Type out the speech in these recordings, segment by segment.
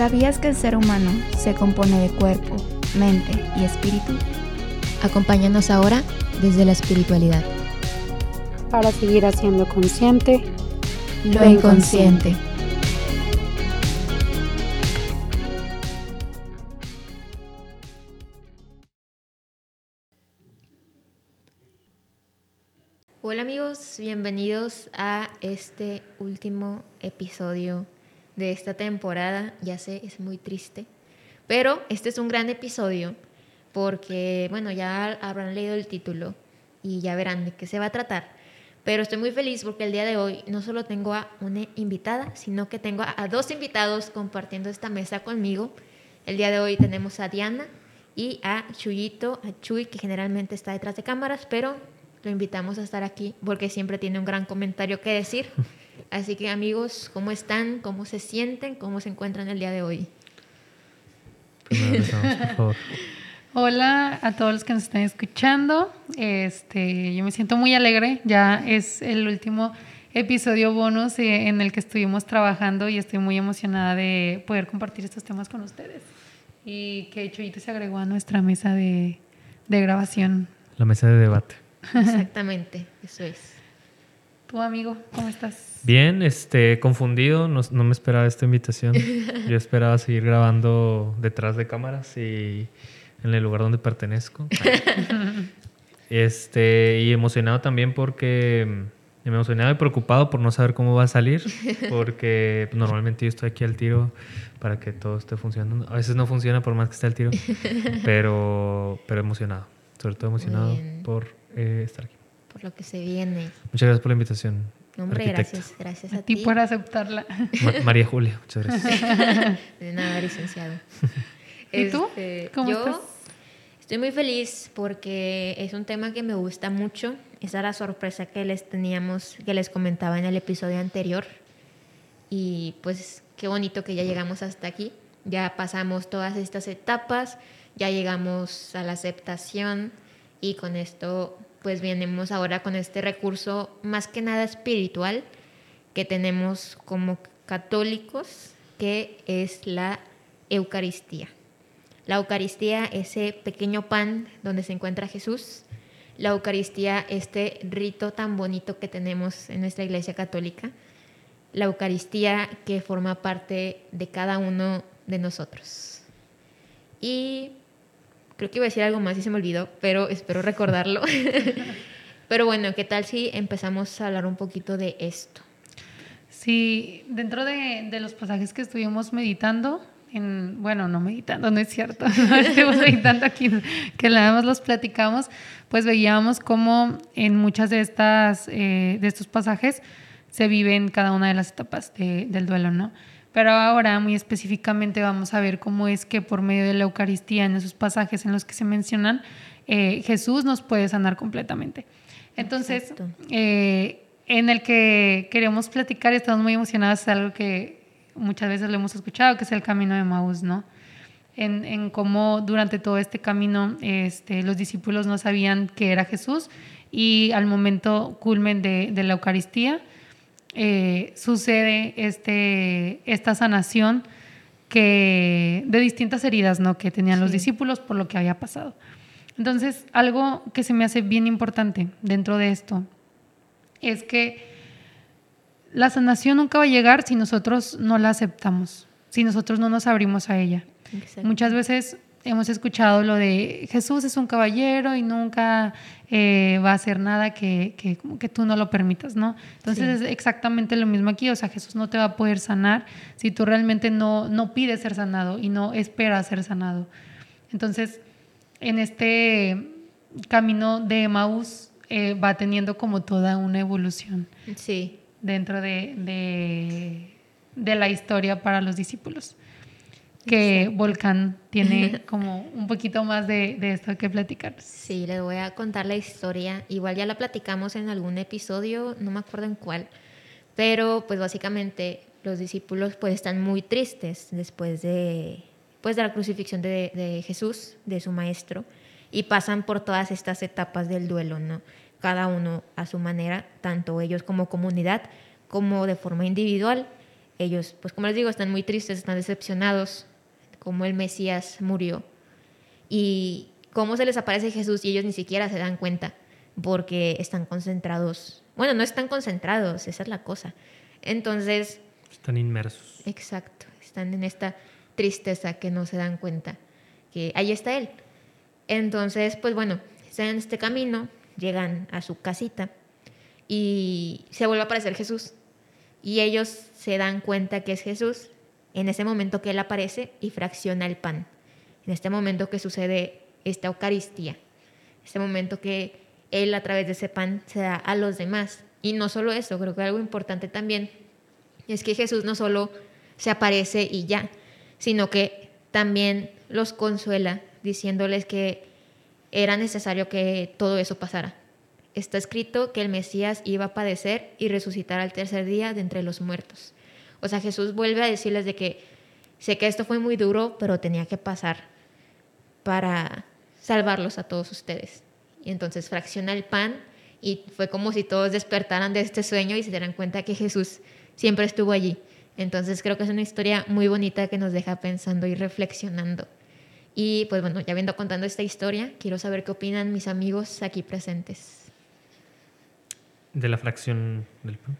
¿Sabías que el ser humano se compone de cuerpo, mente y espíritu? Acompáñanos ahora desde la espiritualidad. Para seguir haciendo consciente lo inconsciente. Hola amigos, bienvenidos a este último episodio de esta temporada. Ya sé, es muy triste, pero este es un gran episodio porque, bueno, ya habrán leído el título y ya verán de qué se va a tratar. Pero estoy muy feliz porque el día de hoy no solo tengo a una invitada, sino que tengo a dos invitados compartiendo esta mesa conmigo. El día de hoy tenemos a Diana y a Chuyito, a Chuy, que generalmente está detrás de cámaras, pero lo invitamos a estar aquí porque siempre tiene un gran comentario que decir. Así que amigos, ¿cómo están? ¿Cómo se sienten? ¿Cómo se encuentran el día de hoy? Hola a todos los que nos están escuchando. Este, yo me siento muy alegre. Ya es el último episodio bonus eh, en el que estuvimos trabajando y estoy muy emocionada de poder compartir estos temas con ustedes. Y que Chuyito se agregó a nuestra mesa de, de grabación. La mesa de debate. Exactamente, eso es. ¿Tu amigo, cómo estás? Bien, este, confundido, no, no, me esperaba esta invitación. Yo esperaba seguir grabando detrás de cámaras y en el lugar donde pertenezco. este, y emocionado también porque emocionado y preocupado por no saber cómo va a salir, porque normalmente yo estoy aquí al tiro para que todo esté funcionando. A veces no funciona por más que esté al tiro, pero, pero emocionado, sobre todo emocionado por eh, estar aquí. Por lo que se viene. Muchas gracias por la invitación. Hombre, gracias, gracias a, ti. por aceptarla. María Julia, muchas gracias. De nada, licenciado. ¿Y tú? Este, ¿Cómo yo estás? Estoy muy feliz porque es un tema que me gusta mucho. Esa era la sorpresa que les teníamos, que les comentaba en el episodio anterior. Y pues qué bonito que ya llegamos hasta aquí. Ya pasamos todas estas etapas, ya llegamos a la aceptación y con esto pues venimos ahora con este recurso más que nada espiritual que tenemos como católicos, que es la Eucaristía. La Eucaristía, ese pequeño pan donde se encuentra Jesús. La Eucaristía, este rito tan bonito que tenemos en nuestra Iglesia Católica. La Eucaristía que forma parte de cada uno de nosotros. Y Creo que iba a decir algo más y se me olvidó, pero espero recordarlo. pero bueno, ¿qué tal si empezamos a hablar un poquito de esto? Sí, dentro de, los pasajes que estuvimos meditando, en, bueno, no meditando, no es cierto, no estuvimos meditando aquí, que nada más los platicamos, pues veíamos cómo en muchas de, estas, eh, de estos pasajes se viven cada una de las etapas de, del duelo, ¿no? Pero ahora muy específicamente vamos a ver cómo es que por medio de la Eucaristía, en esos pasajes en los que se mencionan, eh, Jesús nos puede sanar completamente. Entonces, eh, en el que queremos platicar estamos muy emocionados, es algo que muchas veces lo hemos escuchado, que es el camino de Maús, ¿no? En, en, cómo durante todo este camino este, los discípulos no sabían que era Jesús y al momento culmen de, de la Eucaristía, eh, sucede este, esta sanación que, de distintas heridas ¿no? que tenían los discípulos por lo que había pasado. Entonces, algo que se me hace bien importante dentro de esto es que la sanación nunca va a llegar si nosotros no la aceptamos, si nosotros no nos abrimos a ella. Muchas veces hemos escuchado lo de Jesús es un caballero y nunca eh, va a hacer nada que, que, que, tú no lo permitas, ¿no? Entonces es exactamente lo mismo aquí, o sea, Jesús no te va a poder sanar si tú realmente no, no pides ser sanado y no esperas ser sanado. Entonces, en este camino de Maús eh, va teniendo como toda una evolución sí. dentro de, de, de la historia para los discípulos que Volcán tiene como un poquito más de, de, esto que platicar. Sí, les voy a contar la historia. Igual ya la platicamos en algún episodio, no me acuerdo en cuál, pero pues básicamente los discípulos pues están muy tristes después de, pues, de la crucifixión de, de Jesús, de su maestro, y pasan por todas estas etapas del duelo, ¿no? Cada uno a su manera, tanto ellos como comunidad, como de forma individual ellos, pues como les digo, están muy tristes, están decepcionados, como el Mesías murió. Y cómo se les aparece Jesús y ellos ni siquiera se dan cuenta porque están concentrados. Bueno, no están concentrados, esa es la cosa. Entonces... Están inmersos. Exacto, están en esta tristeza que no se dan cuenta que ahí está Él. Entonces, pues bueno, están en este camino, llegan a su casita y se vuelve a aparecer Jesús. Y ellos se dan cuenta que es Jesús en ese momento que Él aparece y fracciona el pan. En este momento que sucede esta Eucaristía. Este momento que Él a través de ese pan se da a los demás. Y no solo eso, creo que algo importante también es que Jesús no solo se aparece y ya, sino que también los consuela diciéndoles que era necesario que todo eso pasara. Está escrito que el Mesías iba a padecer y resucitar al tercer día de entre los muertos. O sea, Jesús vuelve a decirles de que sé que esto fue muy duro, pero tenía que pasar para salvarlos a todos ustedes. Y entonces fracciona el pan y fue como si todos despertaran de este sueño y se dieran cuenta que Jesús siempre estuvo allí. Entonces creo que es una historia muy bonita que nos deja pensando y reflexionando. Y pues bueno, ya viendo contando esta historia, quiero saber qué opinan mis amigos aquí presentes. De la fracción del pan.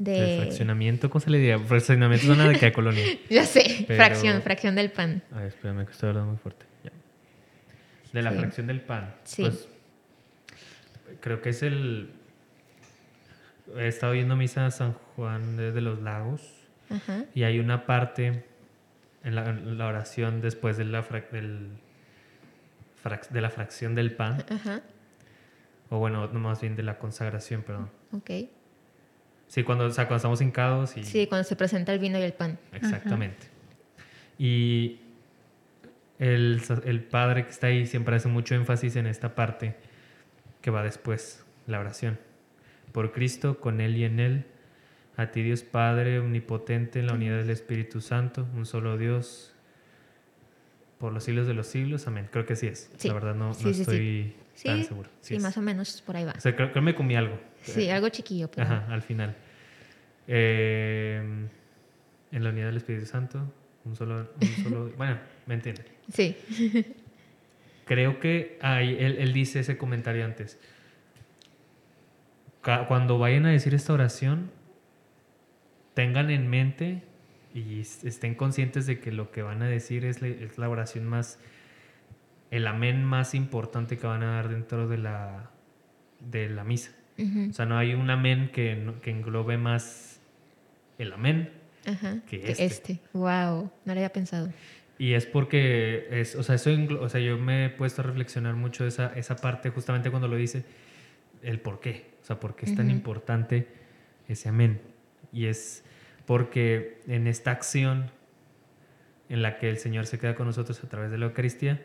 De... Fraccionamiento, ¿cómo se le diría? Fraccionamiento suena de qué colonia. ya sé, Pero- fracción, fracción del pan. Ay, espérame que estoy hablando muy fuerte. Ya. De la Sí. fracción del pan. Sí. Pues creo que es el. He estado viendo misa a San Juan de, los Lagos Ajá. y hay una parte en la, en la oración después de la, del, de la fracción del pan, Ajá. o bueno, no más bien de la consagración, perdón. Ok. Sí, cuando, o sea, cuando estamos hincados y. Sí, cuando se presenta el vino y el pan. Exactamente. Y el, el padre que está ahí siempre hace mucho énfasis en esta parte que va después, la oración. Por Cristo, con Él y en Él, a ti Dios Padre omnipotente en la unidad del Espíritu Santo, un solo Dios, por los siglos de los siglos. Amén. Creo que sí es. Sí. La verdad no, Sí, sí. estoy Sí, tan seguro. sí, es. más o menos por ahí va. O sea, creo, que me comí algo. Sí, algo chiquillo, pero... Ajá, al final. Eh, en la unidad del Espíritu Santo, un solo, un solo bueno, me entiende. Sí. Creo que ahí él, él dice ese comentario antes. Cuando vayan a decir esta oración, tengan en mente y es- estén conscientes de que lo que van a decir es la, es la oración más, el amén más importante que van a dar dentro de la, de la misa. O sea, no hay un amén que, que englobe más el amén. Ajá. que que este. este. Wow, no lo había pensado. Y es porque, es, o sea, eso o sea, yo me he puesto a reflexionar mucho esa, esa parte justamente cuando lo dice, el por qué. O sea, por qué es tan importante ese amén. Y es porque en esta acción en la que el Señor se queda con nosotros a través de la Eucaristía,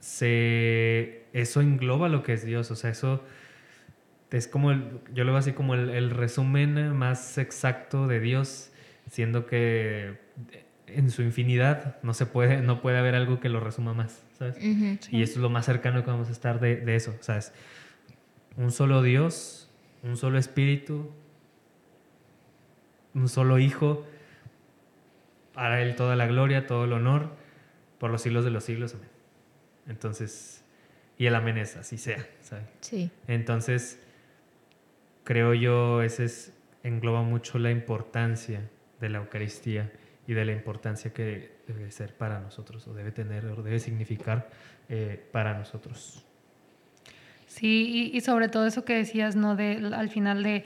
se, eso engloba lo que es Dios. O sea, eso es como, el, yo lo veo así como el, el resumen más exacto de Dios, siendo que en su infinidad no se puede, no puede haber algo que lo resuma más, ¿sabes? Y esto es lo más cercano que vamos a estar de, de eso, ¿sabes? Un solo Dios, un solo Espíritu, un solo Hijo, para Él toda la gloria, todo el honor, por los siglos de los siglos, amén. Entonces, y el amén es así sea, ¿sabes? Sí. Entonces, creo yo, ese es, engloba mucho la importancia de la Eucaristía y de la importancia que debe ser para nosotros, o debe tener, o debe significar eh, para nosotros. Sí, y, y sobre todo eso que decías, ¿no? De, al final de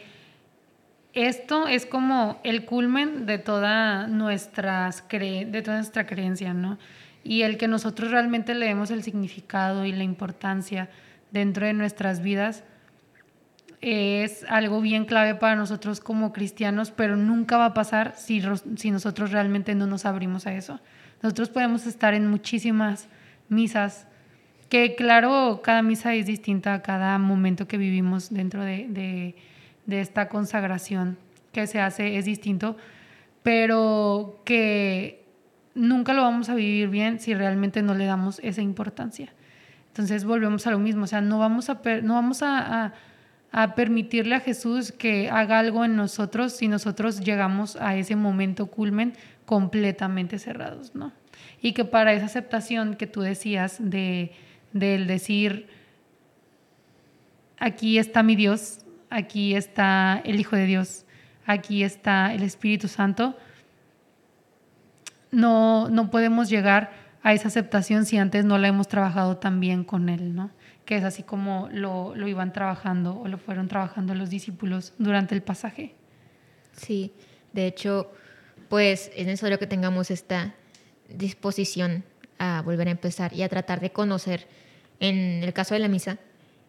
esto es como el culmen de toda nuestras cre- de toda nuestra creencia, ¿no? Y el que nosotros realmente le demos el significado y la importancia dentro de nuestras vidas es algo bien clave para nosotros como cristianos, pero nunca va a pasar si, si nosotros realmente no nos abrimos a eso. Nosotros podemos estar en muchísimas misas, que claro, cada misa es distinta cada momento que vivimos dentro de, de- de esta consagración que se hace, es distinto, pero que nunca lo vamos a vivir bien si realmente no le damos esa importancia. Entonces volvemos a lo mismo, o sea, no vamos a, no vamos a permitirle a Jesús que haga algo en nosotros si nosotros llegamos a ese momento culmen completamente cerrados, ¿no? Y que para esa aceptación que tú decías de del decir aquí está mi Dios, aquí está el Hijo de Dios, aquí está el Espíritu Santo, no, no podemos llegar a esa aceptación si antes no la hemos trabajado tan bien con Él, ¿no? Que es así como lo, lo iban trabajando o lo fueron trabajando los discípulos durante el pasaje. Sí, de hecho, pues es necesario que tengamos esta disposición a volver a empezar y a tratar de conocer, en el caso de la misa,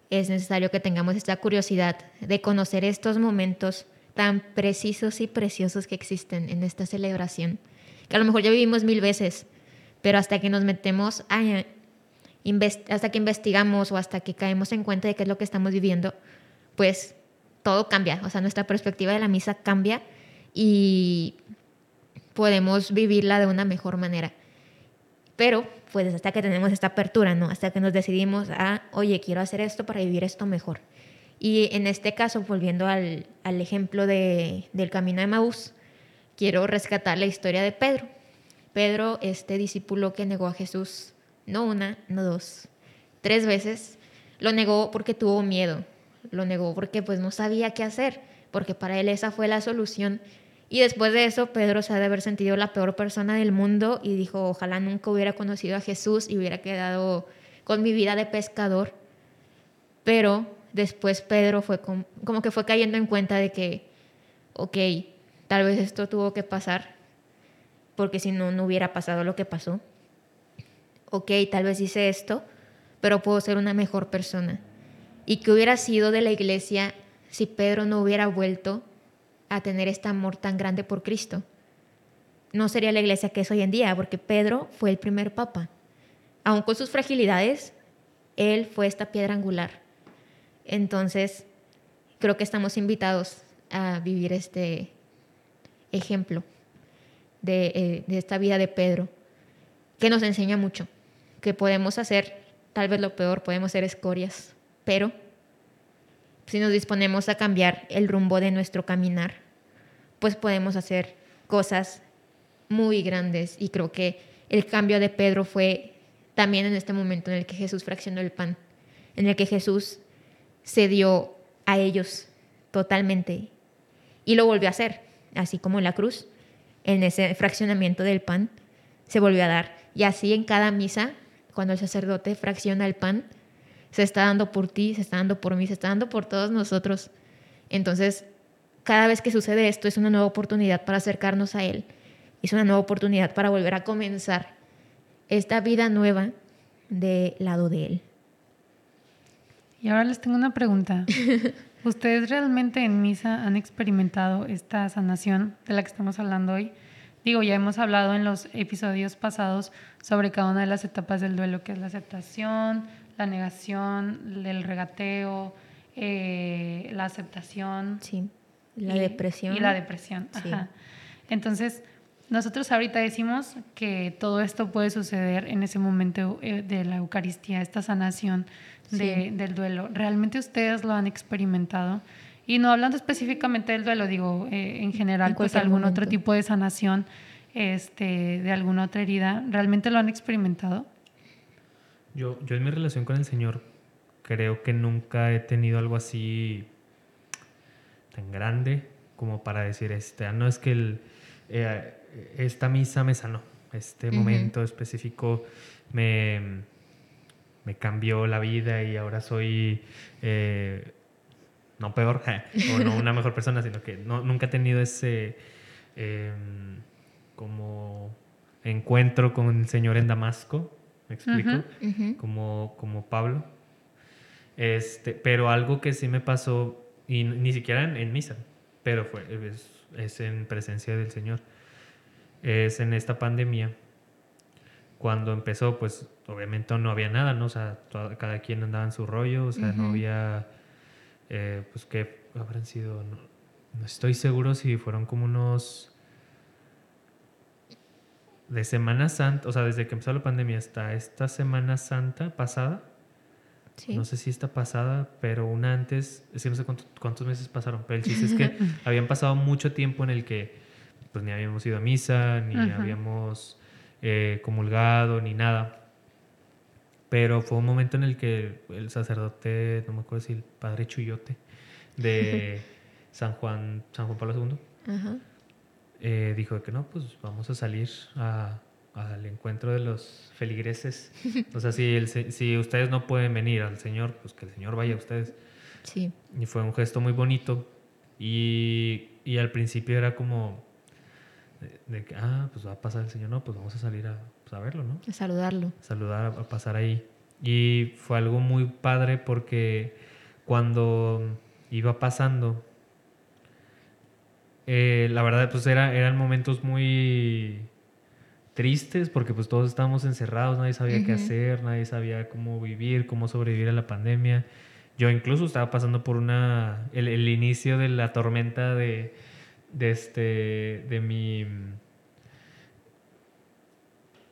es necesario que tengamos esta curiosidad de conocer estos momentos tan precisos y preciosos que existen en esta celebración, que a lo mejor ya vivimos mil veces, pero hasta que nos metemos hasta que investigamos o hasta que caemos en cuenta de qué es lo que estamos viviendo, pues todo cambia, o sea, nuestra perspectiva de la misa cambia y podemos vivirla de una mejor manera. Pero pues hasta que tenemos esta apertura, ¿no? Hasta que nos decidimos a, oye, quiero hacer esto para vivir esto mejor. Y en este caso, volviendo al, al ejemplo de, del camino de Maús, quiero rescatar la historia de Pedro. Pedro, este discípulo que negó a Jesús, no una, no dos, tres veces, lo negó porque tuvo miedo, lo negó porque pues no sabía qué hacer, porque para él esa fue la solución y después de eso, Pedro se ha de haber sentido la peor persona del mundo y dijo, ojalá nunca hubiera conocido a Jesús y hubiera quedado con mi vida de pescador. Pero después Pedro fue como, que fue cayendo en cuenta de que, ok, tal vez esto tuvo que pasar, porque si no, no hubiera pasado lo que pasó. Ok, tal vez hice esto, pero puedo ser una mejor persona. ¿Y qué hubiera sido de la iglesia si Pedro no hubiera vuelto a tener este amor tan grande por Cristo. No sería la iglesia que es hoy en día, porque Pedro fue el primer papa. Aun con sus fragilidades, él fue esta piedra angular. Entonces, creo que estamos invitados a vivir este ejemplo de, eh, de esta vida de Pedro, que nos enseña mucho, que podemos hacer tal vez lo peor, podemos ser escorias, pero si nos disponemos a cambiar el rumbo de nuestro caminar, pues podemos hacer cosas muy grandes. Y creo que el cambio de Pedro fue también en este momento en el que Jesús fraccionó el pan, en el que Jesús se dio a ellos totalmente y lo volvió a hacer, así como en la cruz, en ese fraccionamiento del pan, se volvió a dar. Y así en cada misa, cuando el sacerdote fracciona el pan, se está dando por ti, se está dando por mí, se está dando por todos nosotros. Entonces, cada vez que sucede esto es una nueva oportunidad para acercarnos a Él, es una nueva oportunidad para volver a comenzar esta vida nueva del lado de Él. Y ahora les tengo una pregunta. ¿Ustedes realmente en misa han experimentado esta sanación de la que estamos hablando hoy? Digo, ya hemos hablado en los episodios pasados sobre cada una de las etapas del duelo, que es la aceptación, la negación, el regateo, eh, la aceptación. Sí, la depresión. Y la depresión. Ajá. Entonces, nosotros ahorita decimos que todo esto puede suceder en ese momento eh, de la Eucaristía, esta sanación del duelo. ¿Realmente ustedes lo han experimentado? Y no hablando específicamente del duelo, digo, eh, en general, pues algún otro tipo de sanación este, de alguna otra herida, ¿realmente lo han experimentado? Yo, yo en mi relación con el Señor creo que nunca he tenido algo así tan grande como para decir, este, ah, no es que el, eh, esta misa me sanó, este momento específico me, me, cambió la vida y ahora soy eh, no peor o no una mejor persona, sino que no, nunca he tenido ese em, como encuentro con el Señor en Damasco ¿me explico? Como, como Pablo. Este, pero algo que sí me pasó, y ni siquiera en, misa, pero fue, es, en presencia del Señor, es en esta pandemia. Cuando empezó, pues obviamente no había nada, ¿no? O sea, cada quien andaba en su rollo, o sea, no había, eh, pues, ¿qué habrán sido? no estoy seguro si fueron como unos de Semana Santa, o sea, desde que empezó la pandemia hasta esta Semana Santa pasada, Sí. no sé si esta pasada, pero una antes, es que no sé cuánto- cuántos meses pasaron, pero el chiste es que habían pasado mucho tiempo en el que pues ni habíamos ido a misa, ni Ujú. habíamos eh, comulgado, ni nada. Pero fue un momento en el que el sacerdote, no me acuerdo si el padre Chuyote, de San Juan, San Juan Pablo II, Ajá. eh, dijo que no, pues vamos a salir a- al encuentro de los feligreses. O sea, si, el si ustedes no pueden venir al Señor, pues que el Señor vaya a ustedes. Sí. Y fue un gesto muy bonito. Y, y al principio era como de, de que, ah, pues va a pasar el Señor, no, pues vamos a salir a, pues, a verlo, ¿no? A saludarlo. saludar, a pasar ahí. Y fue algo muy padre porque cuando iba pasando, eh, la verdad, pues era, eran momentos muy tristes porque pues todos estábamos encerrados, nadie sabía qué hacer, nadie sabía cómo vivir, cómo sobrevivir a la pandemia. Yo incluso estaba pasando por una, el, el inicio de la tormenta de, de este, de mi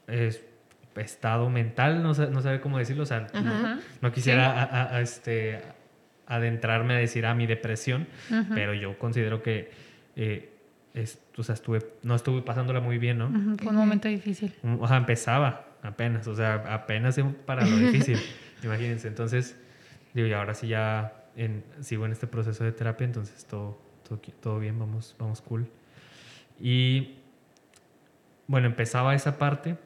es- estado mental, no, sé- no sabe cómo decirlo, o sea, no, quisiera a- a- a este, adentrarme a decir a mi depresión, pero yo considero que eh, es- o sea, estuve, no estuve pasándola muy bien, ¿no? Fue un momento difícil. O sea, empezaba apenas, o sea, apenas para lo difícil, imagínense. Entonces, digo, y ahora sí ya en- sigo en este proceso de terapia, entonces todo, todo, bien, vamos, vamos cool. Y bueno, empezaba esa parte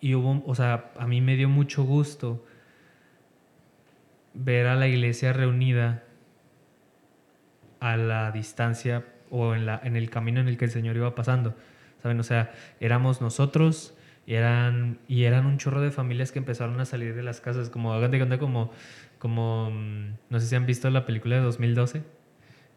y hubo, o sea, a mí me dio mucho gusto ver a la iglesia reunida a la distancia o en, la, en el camino en el que el Señor iba pasando. ¿Saben? O sea, éramos nosotros y eran, y eran un chorro de familias que empezaron a salir de las casas. Como, hagan de cuenta, como, como, mm, no sé si han visto la película de 2012.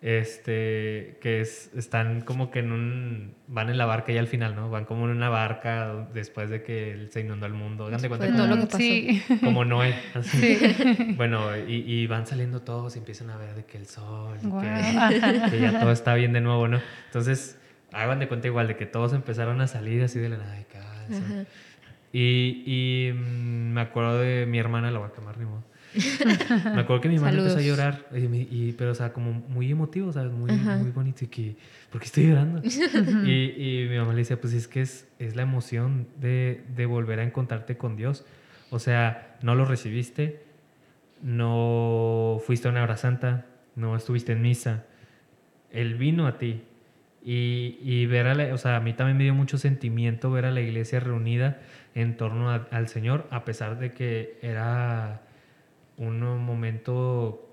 Este, que es, están como que en un, van en la barca y al final, ¿no? Van como en una barca después de que se inundó el mundo. Hagan de cuenta como, lo que pasó. Sí. como Noé. así. Sí. Bueno, y, y van saliendo todos y empiezan a ver de que el sol, que, ya todo está bien de nuevo, ¿no? Entonces, hagan de cuenta igual de que todos empezaron a salir así de la nada, de casa. Ajá. Y, y mm, me acuerdo de mi hermana, la voy a quemar, ni modo. Me acuerdo que mi hermana empezó a Saludos. llorar, y, y- pero o sea, como muy emotivo, ¿sabes? Muy, Ajá. muy bonito. Y que, ¿por qué estoy llorando? y, y mi mamá le decía, pues es que es, es la emoción de, de volver a encontrarte con Dios. O sea, no lo recibiste, no fuiste a una hora santa, no estuviste en misa. Él vino a ti. Y, y ver a la, o sea, a mí también me dio mucho sentimiento ver a la iglesia reunida en torno a- al Señor, a pesar de que era un momento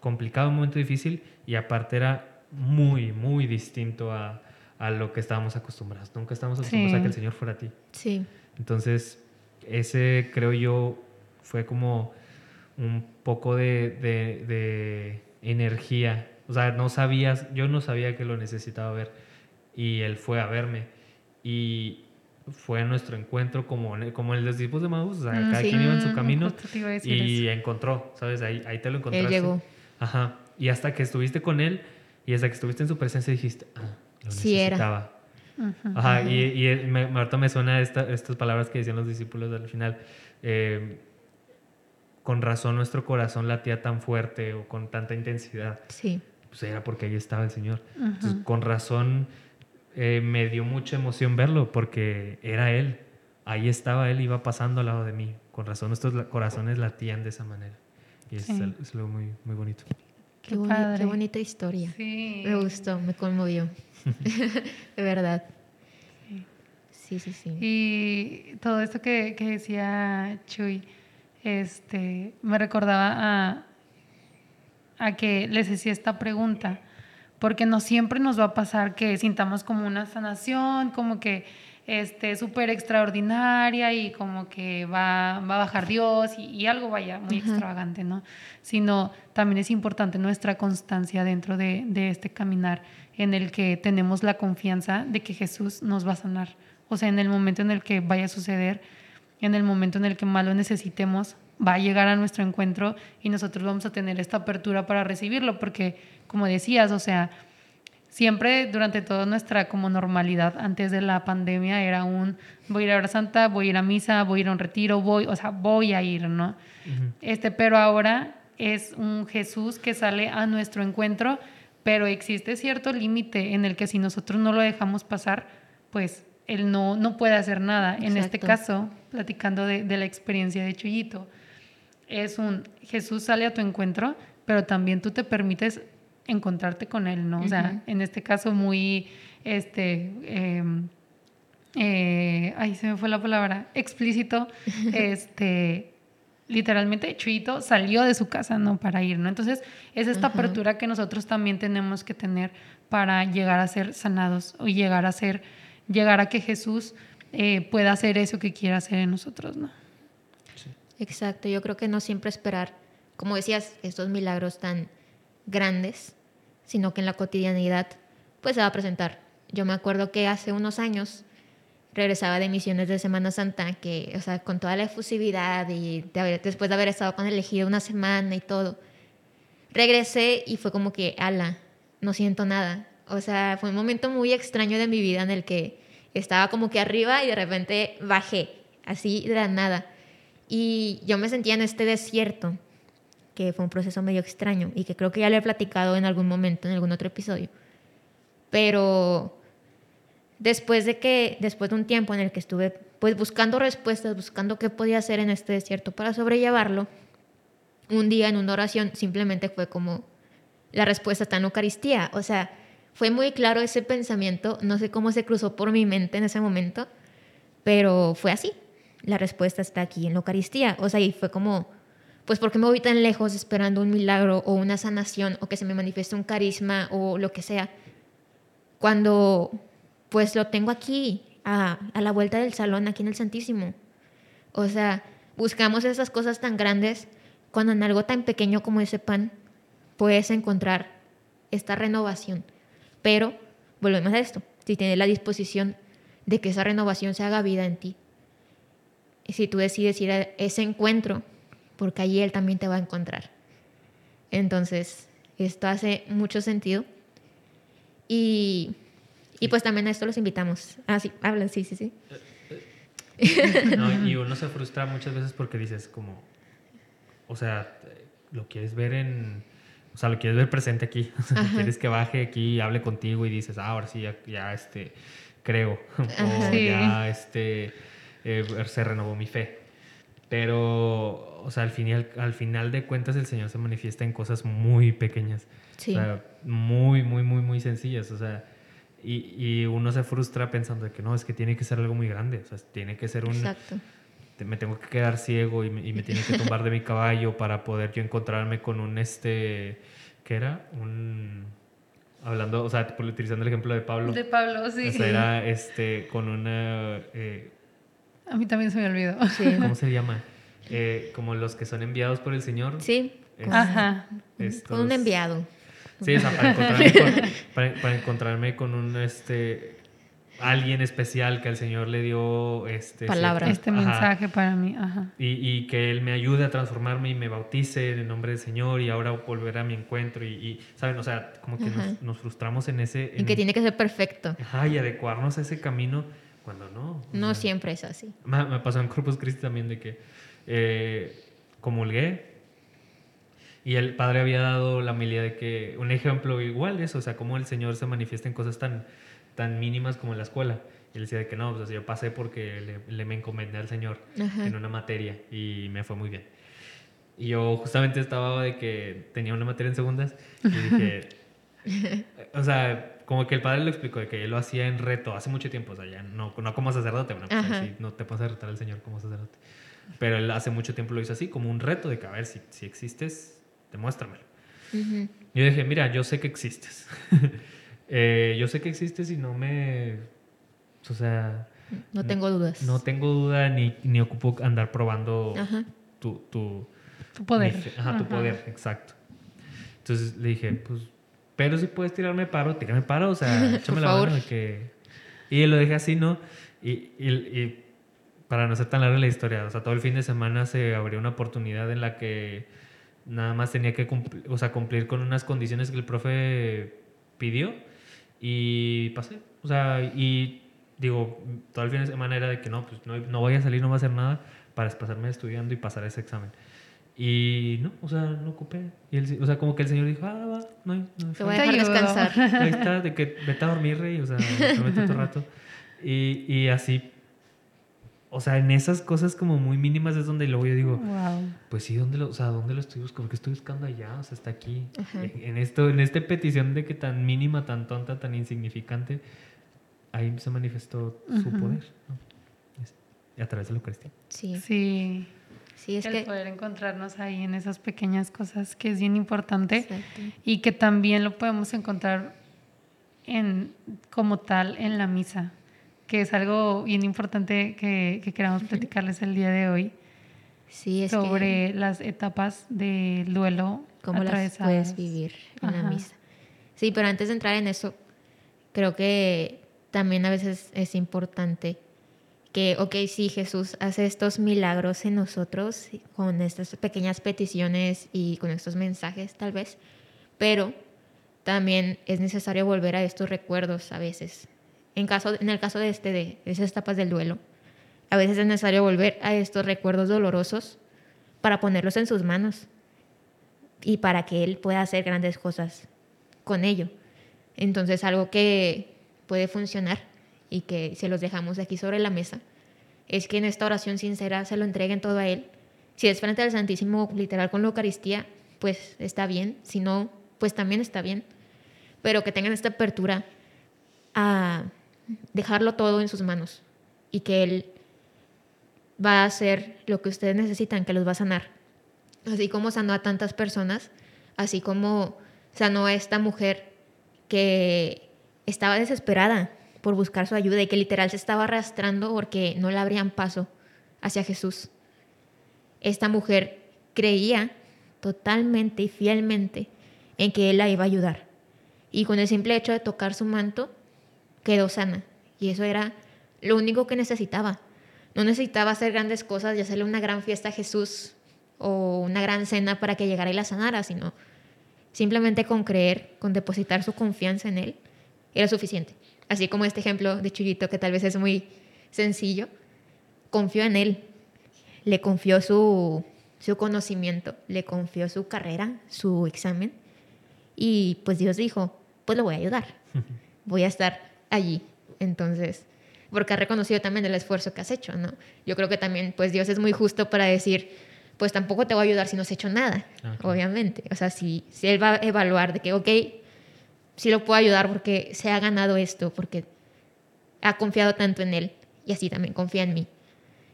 complicado, un momento difícil, y aparte era muy, muy distinto a, a lo que estábamos acostumbrados. Nunca estábamos acostumbrados Sí. a que el Señor fuera a ti. Sí. Entonces, ese creo yo fue como un poco de, de- de energía. O sea, no sabías, yo no sabía que lo necesitaba ver. Y él fue a verme. Y fue nuestro encuentro como, como en los discípulos de Maús. O sea, Mm, cada sí. quien iba en su camino y encontró, ¿sabes? Ahí, ahí te lo encontraste. Él llegó. Ajá. Y hasta que estuviste con él y hasta que estuviste en su presencia dijiste, ah, lo Sí era. necesitaba. Ujú. Ajá, y, y el- me, ahorita me suena esta, estas palabras que decían los discípulos al final. eh, con razón nuestro corazón latía tan fuerte o con tanta intensidad. Sí. Pues era porque ahí estaba el Señor. Entonces, con razón eh, me dio mucha emoción verlo porque era Él. Ahí estaba Él, iba pasando al lado de mí. Con razón nuestros corazones latían de esa manera. Y es, Sí. es algo muy, muy bonito. Qué, Qué boni- qué bonita historia. Sí. Me gustó, me conmovió. de verdad. Sí, sí, sí. Y todo esto que, que decía Chuy, este, me recordaba a, a que les decía esta pregunta, porque no siempre nos va a pasar que sintamos como una sanación, como que este súper extraordinaria y como que va, va a bajar Dios y, y algo vaya muy Ajá. extravagante, ¿no? Sino también es importante nuestra constancia dentro de, de este caminar en el que tenemos la confianza de que Jesús nos va a sanar. O sea, en el momento en el que vaya a suceder, en el momento en el que más lo necesitemos, va a llegar a nuestro encuentro y nosotros vamos a tener esta apertura para recibirlo, porque como decías, o sea, siempre durante toda nuestra como normalidad antes de la pandemia era un voy a ir a hora santa, voy a ir a misa, voy a ir a un retiro, voy, o sea, voy a ir, ¿no? Este, pero ahora es un Jesús que sale a nuestro encuentro, pero existe cierto límite en el que si nosotros no lo dejamos pasar, pues él no, no puede hacer nada. En este caso, platicando de, de la experiencia de Chuyito, es un Jesús sale a tu encuentro, pero también tú te permites encontrarte con él, ¿no? O sea, en este caso muy, este, em, eh, ay, se me fue la palabra, explícito, este, literalmente Chuyito salió de su casa, ¿no? Para ir, ¿no? Entonces, es esta apertura que nosotros también tenemos que tener para llegar a ser sanados o llegar a ser, llegar a que Jesús eh, pueda hacer eso que quiera hacer en nosotros, ¿no? Exacto, yo creo que no siempre esperar, como decías, estos milagros tan grandes, sino que en la cotidianidad pues se va a presentar. Yo me acuerdo que hace unos años regresaba de misiones de Semana Santa, que, o sea, con toda la efusividad y haber- después de haber estado con el elegido una semana y todo, regresé y fue como que, ala, no siento nada. O sea, fue un momento muy extraño de mi vida en el que estaba como que arriba y de repente bajé, así de la nada. Y yo me sentía en este desierto, que fue un proceso medio extraño y que creo que ya lo he platicado en algún momento, en algún otro episodio. Pero después de que, después de un tiempo en el que estuve pues buscando respuestas, buscando qué podía hacer en este desierto para sobrellevarlo, un día en una oración simplemente fue como la respuesta está en Eucaristía. O sea, fue muy claro ese pensamiento, no sé cómo se cruzó por mi mente en ese momento, pero fue así. La respuesta está aquí en la Eucaristía. O sea, y fue como, pues, ¿por qué me voy tan lejos esperando un milagro o una sanación o que se me manifieste un carisma o lo que sea? Cuando, pues, lo tengo aquí, a, la vuelta del salón, aquí en el Santísimo. O sea, buscamos esas cosas tan grandes cuando en algo tan pequeño como ese pan puedes encontrar esta renovación. Pero volvemos a esto, si tienes la disposición de que esa renovación se haga vida en ti. Y si tú decides ir a ese encuentro, porque allí Él también te va a encontrar. Entonces, esto hace mucho sentido. Y, y pues también a esto los invitamos. Ah, sí, hablan, sí, sí, sí. No, y uno se frustra muchas veces porque dices como, o sea, lo quieres ver en, o sea, lo quieres ver presente aquí, o sea, Ajá. quieres que baje aquí y hable contigo y dices, ah, ahora sí, ya, ya, este, creo, Ajá. o Sí. ya, este, eh, se renovó mi fe. Pero, o sea, al, fin y al, al final de cuentas el Señor se manifiesta en cosas muy pequeñas. Sí. O sea, muy, muy, muy, muy sencillas. O sea, y, y uno se frustra pensando de que no, es que tiene que ser algo muy grande. O sea, tiene que ser un... Exacto. te- me tengo que quedar ciego y me, y me tiene que tumbar de mi caballo para poder yo encontrarme con un este ¿qué era? un hablando o sea utilizando el ejemplo de Pablo De Pablo, sí. o sea, era este con una eh, A mí también se me olvidó. Sí. ¿cómo se llama? Eh, como los que son enviados por el Señor Sí. Es- Ajá. estos- Con un enviado. Sí, o sea, para encontrarme con, para, para encontrarme con un este alguien especial que el Señor le dio este Palabra. Este Ajá. mensaje para mí, ajá. Y, y que Él me ayude a transformarme y me bautice en el nombre del Señor y ahora volver a mi encuentro. Y, y, ¿saben? O sea, como que nos, nos frustramos en ese... Y en- que tiene que ser perfecto. Ajá, y adecuarnos a ese camino cuando no. No sea, siempre es así. Me, me pasó en Corpus Christi también de que eh, comulgué y el padre había dado la humildad de que un ejemplo igual eso, o sea, cómo el Señor se manifiesta en cosas tan, tan mínimas como en la escuela. Y él decía de que no, pues yo pasé porque le, le me encomendé al Señor Ajá. en una materia y me fue muy bien. Y yo justamente estaba de que tenía una materia en segundas y dije, o sea, como que el padre lo explicó de que él lo hacía en reto hace mucho tiempo, o sea, ya no, no como sacerdote, bueno, pues no te puedes retar al Señor como sacerdote. Pero él hace mucho tiempo lo hizo así, como un reto de que, a ver, si, si existes, demuéstramelo. Ujú. Yo dije, mira, yo sé que existes. Eh, yo sé que existes y no me... O sea, No tengo dudas. no tengo duda ni, ni ocupo andar probando Ajá. tu, tu, Tu poder. mi Ajá, tu poder, exacto. Entonces le dije, pues, pero si puedes tirarme paro, tírame paro, o sea, échame la favor. mano que... Y lo dejé así, ¿no? Y, y, y para no ser tan larga la historia, o sea, todo el fin de semana se abrió una oportunidad en la que nada más tenía que cumplir, o sea, cumplir con unas condiciones que el profe pidió Y pasé. O sea, y digo, todo el fin de semana era de que no, pues no, no voy a salir, no voy a hacer nada para pasarme estudiando y pasar ese examen. Y no, o sea, no ocupé. Y el, o sea, como que el señor dijo, ah, va, no hay. No hay Te voy a Te dejar ayudo. descansar. Ahí está, de que vete a dormir, rey, o sea, prometo otro rato. Y, y así, o sea, en esas cosas como muy mínimas es donde luego yo digo, Wow. pues sí, ¿dónde lo, o sea, ¿dónde lo estoy buscando? ¿Por qué estoy buscando allá? O sea, está aquí. En, en esto, en esta petición de que tan mínima, tan tonta, tan insignificante, ahí se manifestó su poder, ¿no? A través de la Eucaristía. Sí, Sí. Sí, es el que... poder encontrarnos ahí en esas pequeñas cosas que es bien importante Exacto. y que también lo podemos encontrar en como tal en la misa, que es algo bien importante que, que queramos platicarles el día de hoy Sí, es que... sobre las etapas del duelo cómo las puedes vivir en la Ajá. misa. Sí, pero antes de entrar en eso, creo que también a veces es importante que, ok, sí, Jesús hace estos milagros en nosotros con estas pequeñas peticiones y con estos mensajes tal vez, pero también es necesario volver a estos recuerdos a veces. En, caso, en el caso de, este, de esas etapas del duelo, a veces es necesario volver a estos recuerdos dolorosos para ponerlos en sus manos y para que Él pueda hacer grandes cosas con ello. Entonces, algo que puede funcionar y que se los dejamos aquí sobre la mesa es que en esta oración sincera se lo entreguen todo a Él. Si es frente al Santísimo, literal con la Eucaristía, pues está bien. Si no, pues también está bien. Pero que tengan esta apertura a dejarlo todo en sus manos y que Él va a hacer lo que ustedes necesitan, que los va a sanar. Así como sanó a tantas personas, así como sanó a esta mujer que estaba desesperada por buscar su ayuda y que literal se estaba arrastrando porque no le abrían paso hacia Jesús. Esta mujer creía totalmente y fielmente en que Él la iba a ayudar. Y con el simple hecho de tocar su manto, quedó sana. Y eso era lo único que necesitaba. No necesitaba hacer grandes cosas y hacerle una gran fiesta a Jesús o una gran cena para que llegara y la sanara, sino simplemente con creer, con depositar su confianza en Él, era suficiente. Así como este ejemplo de Chuyito, que tal vez es muy sencillo, confió en Él, le confió su, su conocimiento, le confió su carrera, su examen, y pues Dios dijo, pues lo voy a ayudar, voy a estar allí. Entonces, porque ha reconocido también el esfuerzo que has hecho, ¿no? Yo creo que también, pues Dios es muy justo para decir, pues tampoco te voy a ayudar si no has hecho nada, Ah, obviamente. O sea, si, si Él va a evaluar de que, ok, sí lo puedo ayudar porque se ha ganado esto, porque ha confiado tanto en Él y así también confía en mí.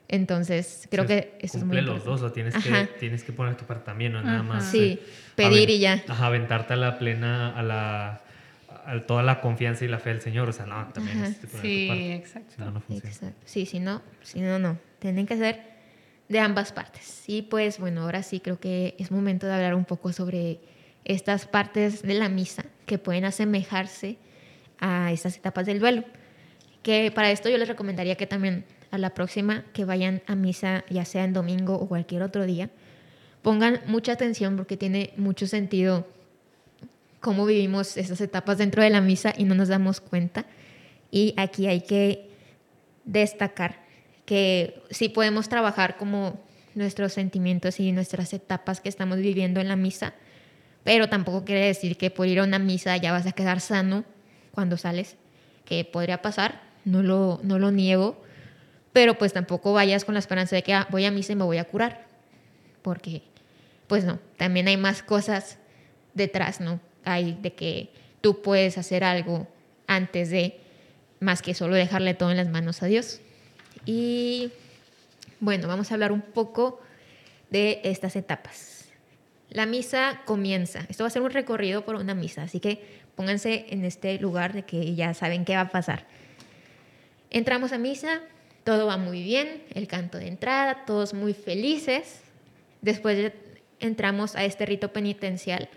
Entonces, creo O sea, que eso es muy cumple los dos, o tienes Ajá. que, tienes que poner tu parte también, no nada más. Sí, eh, pedir y ya. Ajá, aventarte a la plena, a la a toda la confianza y la fe del Señor. O sea, no, también Ajá. es poner tu Sí, parte. exacto. Si no, no funciona. Exacto. Sí, si no, si no, no. Tienen que ser de ambas partes. Y pues bueno, ahora sí creo que es momento de hablar un poco sobre estas partes de la misa que pueden asemejarse a estas etapas del duelo. Que para esto yo les recomendaría que también a la próxima que vayan a misa, ya sea en domingo o cualquier otro día, pongan mucha atención porque tiene mucho sentido cómo vivimos esas etapas dentro de la misa y no nos damos cuenta. Y aquí hay que destacar que sí podemos trabajar como nuestros sentimientos y nuestras etapas que estamos viviendo en la misa, pero tampoco quiere decir que por ir a una misa ya vas a quedar sano cuando sales, que podría pasar, no lo, no lo niego, pero pues tampoco vayas con la esperanza de que ah, voy a misa y me voy a curar, porque pues no, también hay más cosas detrás, ¿no? Hay de que tú puedes hacer algo antes de, más que solo dejarle todo en las manos a Dios. Y bueno, vamos a hablar un poco de estas etapas. La misa comienza. Esto va a ser un recorrido por una misa, así que pónganse en este lugar de que ya saben qué va a pasar. Entramos a misa, todo va muy bien, el canto de entrada, todos muy felices. Después entramos a este rito penitencial,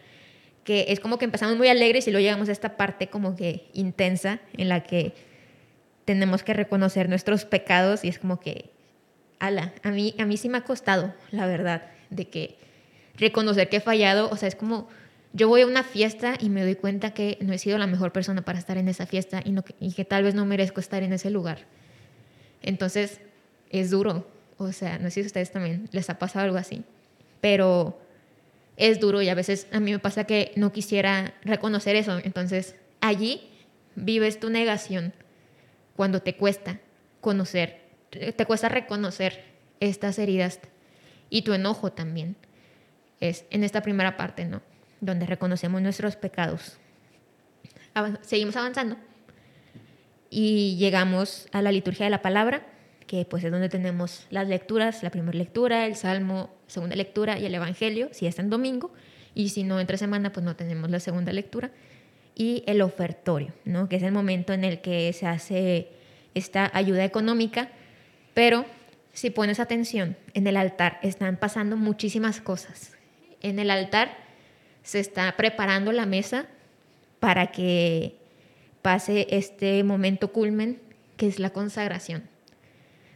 que es como que empezamos muy alegres y luego llegamos a esta parte como que intensa en la que tenemos que reconocer nuestros pecados y es como que, ala, a mí, a mí sí me ha costado, la verdad, de que reconocer que he fallado, o sea, es como yo voy a una fiesta y me doy cuenta que no he sido la mejor persona para estar en esa fiesta y, que tal vez no merezco estar en ese lugar. Entonces, es duro. O sea, no sé si a ustedes también les ha pasado algo así. Pero es duro y a veces a mí me pasa que no quisiera reconocer eso. Entonces, allí vives tu negación cuando te cuesta conocer, te cuesta reconocer estas heridas y tu enojo también. Es en esta primera parte, ¿no? Donde reconocemos nuestros pecados. seguimos avanzando y llegamos a la liturgia de la palabra, que pues es donde tenemos las lecturas, la primera lectura, el salmo, segunda lectura y el evangelio, si es en domingo, y si no entre semana, pues no tenemos la segunda lectura, y el ofertorio, ¿no? que es el momento en el que se hace esta ayuda económica, pero si pones atención, en el altar están pasando muchísimas cosas. En el altar se está preparando la mesa para que pase este momento culmen, que es la consagración.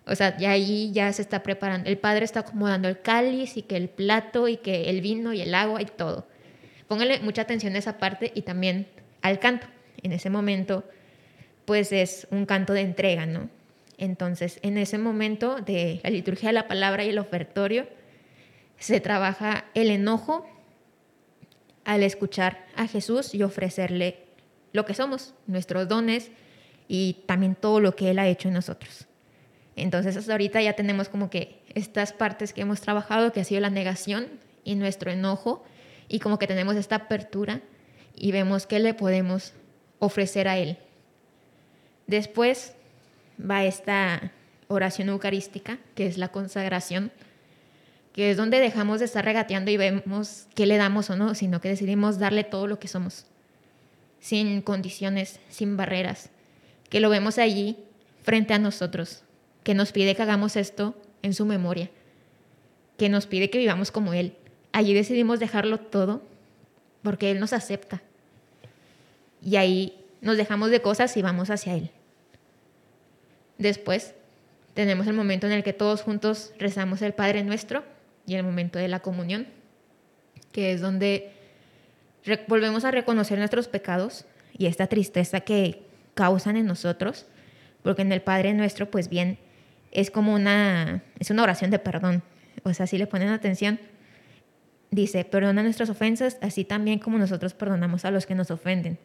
O sea, ya ahí ya se está preparando. El padre está acomodando el cáliz y que el plato y que el vino y el agua y todo. Póngale mucha atención a esa parte y también al canto. En ese momento, pues es un canto de entrega, ¿no? Entonces, en ese momento de la liturgia de la palabra y el ofertorio, se trabaja el enojo al escuchar a Jesús y ofrecerle lo que somos, nuestros dones y también todo lo que Él ha hecho en nosotros. Entonces hasta ahorita ya tenemos como que estas partes que hemos trabajado, que ha sido la negación y nuestro enojo, y como que tenemos esta apertura y vemos qué le podemos ofrecer a Él. Después va esta oración eucarística, que es la consagración, que es donde dejamos de estar regateando y vemos qué le damos o no, sino que decidimos darle todo lo que somos sin condiciones, sin barreras, que lo vemos allí frente a nosotros, que nos pide que hagamos esto en su memoria, que nos pide que vivamos como Él. Allí decidimos dejarlo todo porque Él nos acepta. Y ahí nos dejamos de cosas y vamos hacia Él. Después tenemos el momento en el que todos juntos rezamos el Padre Nuestro y el momento de la comunión, que es donde volvemos a reconocer nuestros pecados y esta tristeza que causan en nosotros, porque en el Padre nuestro, pues bien, es como una, es una oración de perdón. O sea, si le ponen atención, dice, perdona nuestras ofensas, así también como nosotros perdonamos a los que nos ofenden.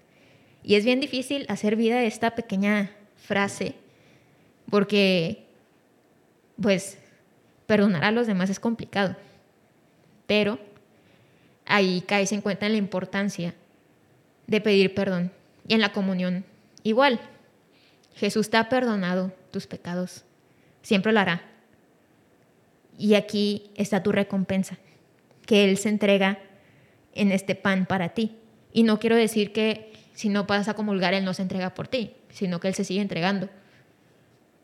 Y es bien difícil hacer vida esta pequeña frase, porque, pues, perdonar a los demás es complicado. Pero ahí caes en cuenta en la importancia de pedir perdón. Y en la comunión, igual. Jesús te ha perdonado tus pecados. Siempre lo hará. Y aquí está tu recompensa, que Él se entrega en este pan para ti. Y no quiero decir que si no pasas a comulgar, Él no se entrega por ti, sino que Él se sigue entregando.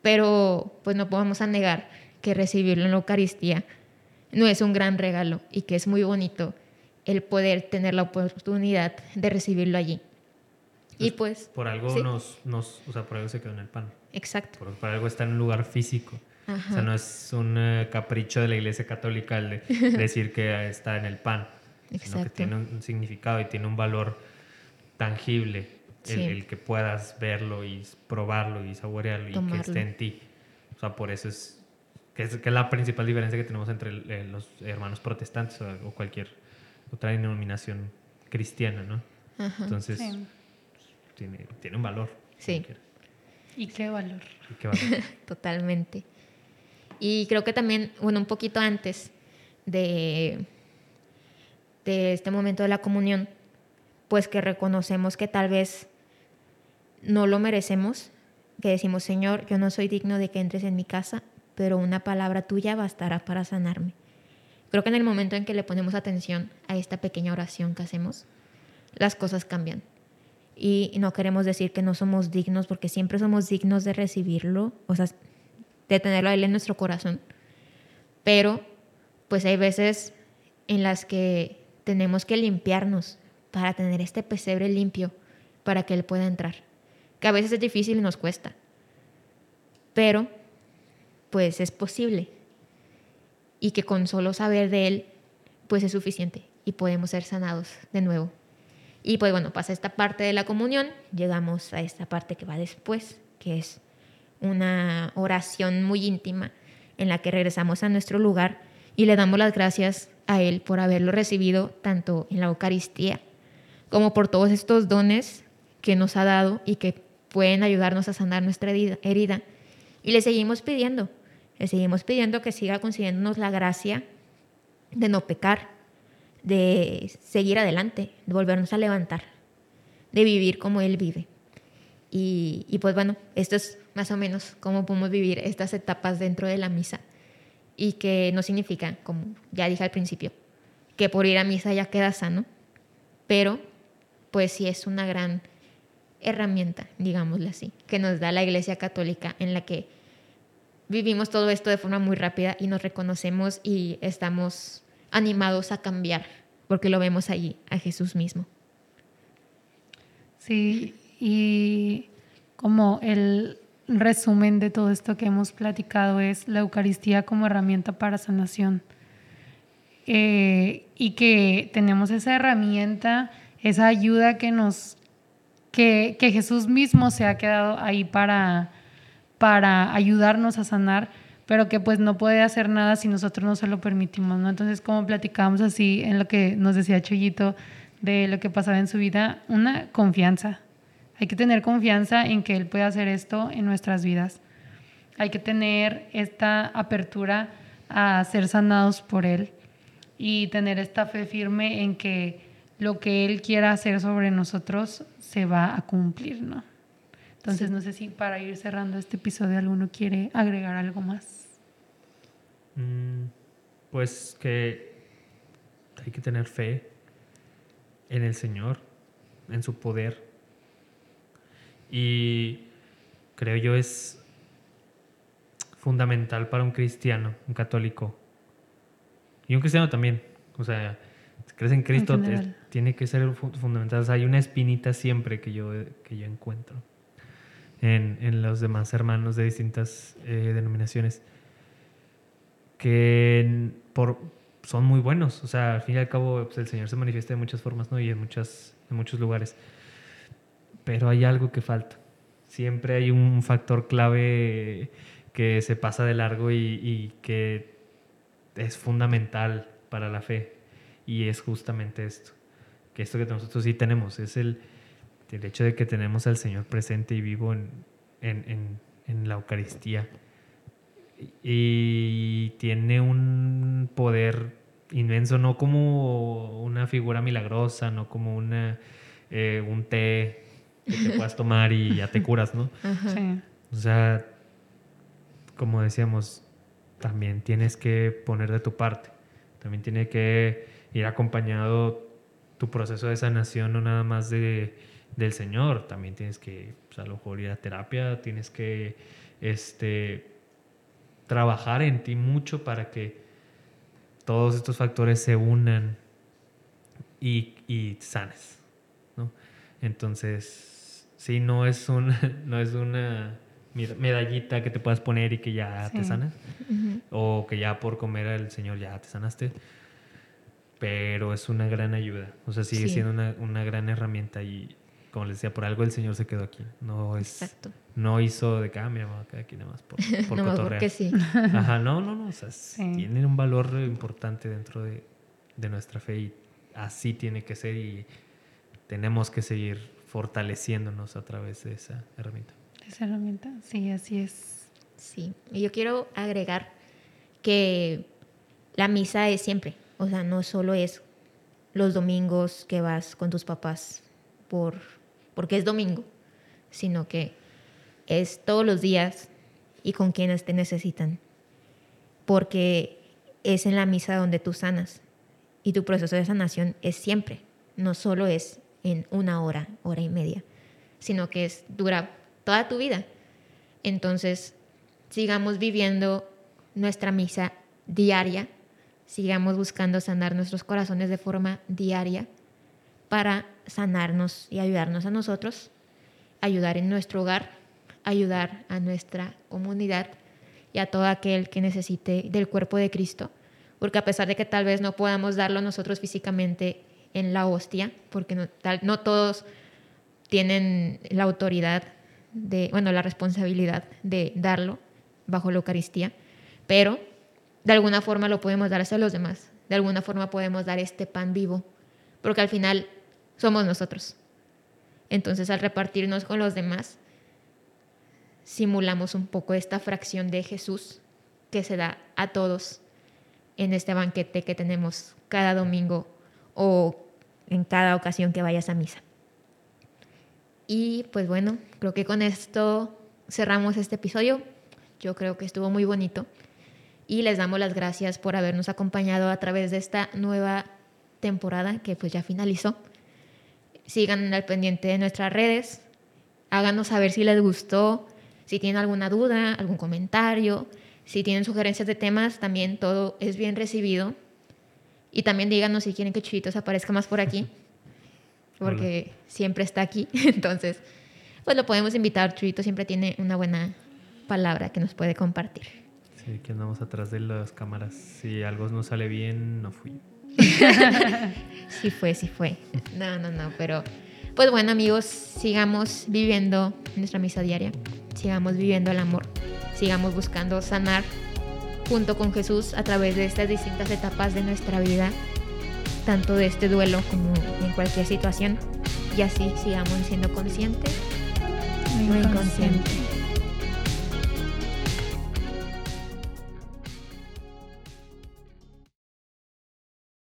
Pero pues no podemos negar que recibirlo en la Eucaristía no es un gran regalo y que es muy bonito el poder tener la oportunidad de recibirlo allí. y pues... Por algo nos, nos, o sea, por algo se quedó en el pan. Exacto. Por, algo está en un lugar físico. O sea, no es un eh, capricho de la Iglesia Católica el de decir que está en el pan, Exacto. sino que tiene un significado y tiene un valor tangible el, que puedas verlo y probarlo y saborearlo y que esté en ti. O sea, por eso es que, es que es la principal diferencia que tenemos entre eh, los hermanos protestantes o cualquier otra denominación cristiana, ¿no? Entonces, tiene, tiene, un valor. Sí. ¿Y qué valor? ¿Y qué valor? Totalmente. Y creo que también, bueno, un poquito antes de, de este momento de la comunión, pues que reconocemos que tal vez no lo merecemos, que decimos, Señor, yo no soy digno de que entres en mi casa, pero una palabra tuya bastará para sanarme. Creo que en el momento en que le ponemos atención a esta pequeña oración que hacemos, las cosas cambian. Y no queremos decir que no somos dignos, porque siempre somos dignos de recibirlo, o sea, de tenerlo a Él en nuestro corazón. Pero, pues hay veces en las que tenemos que limpiarnos para tener este pesebre limpio, para que Él pueda entrar. Que a veces es difícil y nos cuesta. Pero, pues es posible y que con solo saber de Él, pues es suficiente y podemos ser sanados de nuevo. Y pues bueno, pasa esta parte de la comunión, llegamos a esta parte que va después, que es una oración muy íntima en la que regresamos a nuestro lugar y le damos las gracias a Él por haberlo recibido tanto en la Eucaristía como por todos estos dones que nos ha dado y que pueden ayudarnos a sanar nuestra herida. Y le seguimos pidiendo, le seguimos pidiendo que siga concediéndonos la gracia de no pecar, de seguir adelante, de volvernos a levantar, de vivir como Él vive. Y, y, pues bueno, esto es más o menos cómo podemos vivir estas etapas dentro de la misa y que no significa, como ya dije al principio, que por ir a misa ya queda sano, pero pues sí es una gran herramienta, digámosle así, que nos da la Iglesia Católica en la que vivimos todo esto de forma muy rápida y nos reconocemos y estamos animados a cambiar, porque lo vemos allí, a Jesús mismo. Sí, y como el resumen de todo esto que hemos platicado es la Eucaristía como herramienta para sanación. Eh, y que tenemos esa herramienta, esa ayuda que nos que, que Jesús mismo se ha quedado ahí para, para ayudarnos a sanar, pero que pues no puede hacer nada si nosotros no se lo permitimos, ¿no? Entonces, como platicamos así en lo que nos decía Chuyito de lo que pasaba en su vida, una confianza. Hay que tener confianza en que Él puede hacer esto en nuestras vidas. Hay que tener esta apertura a ser sanados por Él y tener esta fe firme en que lo que Él quiera hacer sobre nosotros se va a cumplir, ¿no? Entonces, no sé si para ir cerrando este episodio alguno quiere agregar algo más. Mm, pues que hay que tener fe en el Señor, en su poder. Y creo yo es fundamental para un cristiano, un católico. Y un cristiano también. O sea, si crees en Cristo, tiene que ser fundamental. hay una espinita siempre que yo, que yo encuentro en, en los demás hermanos de distintas eh, denominaciones que por, son muy buenos. O sea, al fin y al cabo, pues, el Señor se manifiesta de muchas formas, ¿no? Y en, muchas, en muchos lugares. Pero hay algo que falta. Siempre hay un factor clave que se pasa de largo y, y que es fundamental para la fe. Y es justamente esto. Que esto que nosotros sí tenemos es el, el hecho de que tenemos al Señor presente y vivo en, en, en, la Eucaristía. Y tiene un poder inmenso, no como una figura milagrosa, no como una, eh, un té que te puedas tomar y ya te curas, ¿no? O sea, como decíamos, también tienes que poner de tu parte. También tiene que ir acompañado tu proceso de sanación, no nada más de del Señor. También tienes que, pues, a lo mejor ir a terapia, tienes que este, trabajar en ti mucho para que todos estos factores se unan y, y sanes. ¿no? Entonces, sí, no es, un, no es una medallita que te puedas poner y que ya te sanas, o que ya por comer al Señor ya te sanaste, pero es una gran ayuda, o sea, sigue siendo una, una, gran herramienta y como les decía, por algo el Señor se quedó aquí. No es, Exacto. No hizo de cambio, ah, quedar aquí nada más por, por no, porque sí. Ajá, no, no, no. O sea, tienen un valor importante dentro de, de, nuestra fe y así tiene que ser y tenemos que seguir fortaleciéndonos a través de esa herramienta. Esa herramienta, sí, así es. Sí, y yo quiero agregar que la misa es siempre, o sea, no solo es los domingos que vas con tus papás por porque es domingo, sino que es todos los días y con quienes te necesitan. Porque es en la misa donde tú sanas y tu proceso de sanación es siempre, no solo es en una hora, hora y media, sino que es dura toda tu vida. Entonces, sigamos viviendo nuestra misa diaria, sigamos buscando sanar nuestros corazones de forma diaria para sanarnos y ayudarnos a nosotros, ayudar en nuestro hogar, ayudar a nuestra comunidad y a todo aquel que necesite del cuerpo de Cristo, porque a pesar de que tal vez no podamos darlo nosotros físicamente en la hostia, porque no, tal, no todos tienen la autoridad de, bueno, la responsabilidad de darlo bajo la Eucaristía, pero de alguna forma lo podemos dar hacia los demás, de alguna forma podemos dar este pan vivo, porque al final somos nosotros. Entonces al repartirnos con los demás, simulamos un poco esta fracción de Jesús que se da a todos en este banquete que tenemos cada domingo o en cada ocasión que vayas a misa. Y pues bueno, creo que con esto cerramos este episodio. Yo creo que estuvo muy bonito y les damos las gracias por habernos acompañado a través de esta nueva temporada que pues ya finalizó. Sigan al pendiente de nuestras redes, háganos saber si les gustó, si tienen alguna duda, algún comentario, si tienen sugerencias de temas, también todo es bien recibido. Y también díganos si quieren que Chuyitos aparezca más por aquí, porque siempre está aquí. Entonces, pues lo podemos invitar. Chuyito siempre tiene una buena palabra que nos puede compartir. Sí, que andamos atrás de las cámaras. Si algo no sale bien, no fui. sí fue, sí fue. No, no, no, pero pues bueno amigos, sigamos viviendo nuestra misa diaria, sigamos viviendo el amor, sigamos buscando sanar junto con Jesús a través de estas distintas etapas de nuestra vida, tanto de este duelo como en cualquier situación, y así sigamos siendo conscientes consciente. inconscientes.